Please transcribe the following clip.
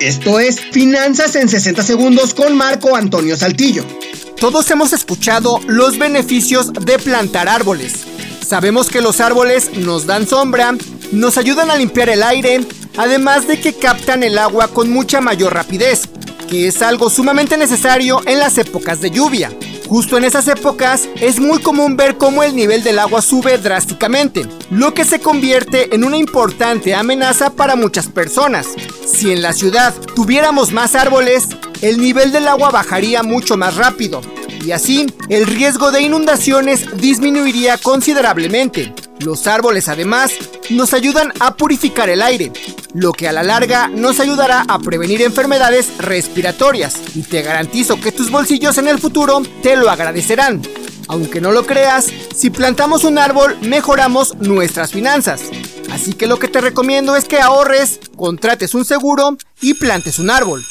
Esto es Finanzas en 60 segundos con Marco Antonio Saltillo. Todos hemos escuchado los beneficios de plantar árboles. Sabemos que los árboles nos dan sombra, nos ayudan a limpiar el aire, además de que captan el agua con mucha mayor rapidez, que es algo sumamente necesario en las épocas de lluvia. Justo en esas épocas es muy común ver cómo el nivel del agua sube drásticamente, lo que se convierte en una importante amenaza para muchas personas. Si en la ciudad tuviéramos más árboles, el nivel del agua bajaría mucho más rápido, y así el riesgo de inundaciones disminuiría considerablemente. Los árboles además nos ayudan a purificar el aire, lo que a la larga nos ayudará a prevenir enfermedades respiratorias y te garantizo que tus bolsillos en el futuro te lo agradecerán. Aunque no lo creas, si plantamos un árbol mejoramos nuestras finanzas. Así que lo que te recomiendo es que ahorres, contrates un seguro y plantes un árbol.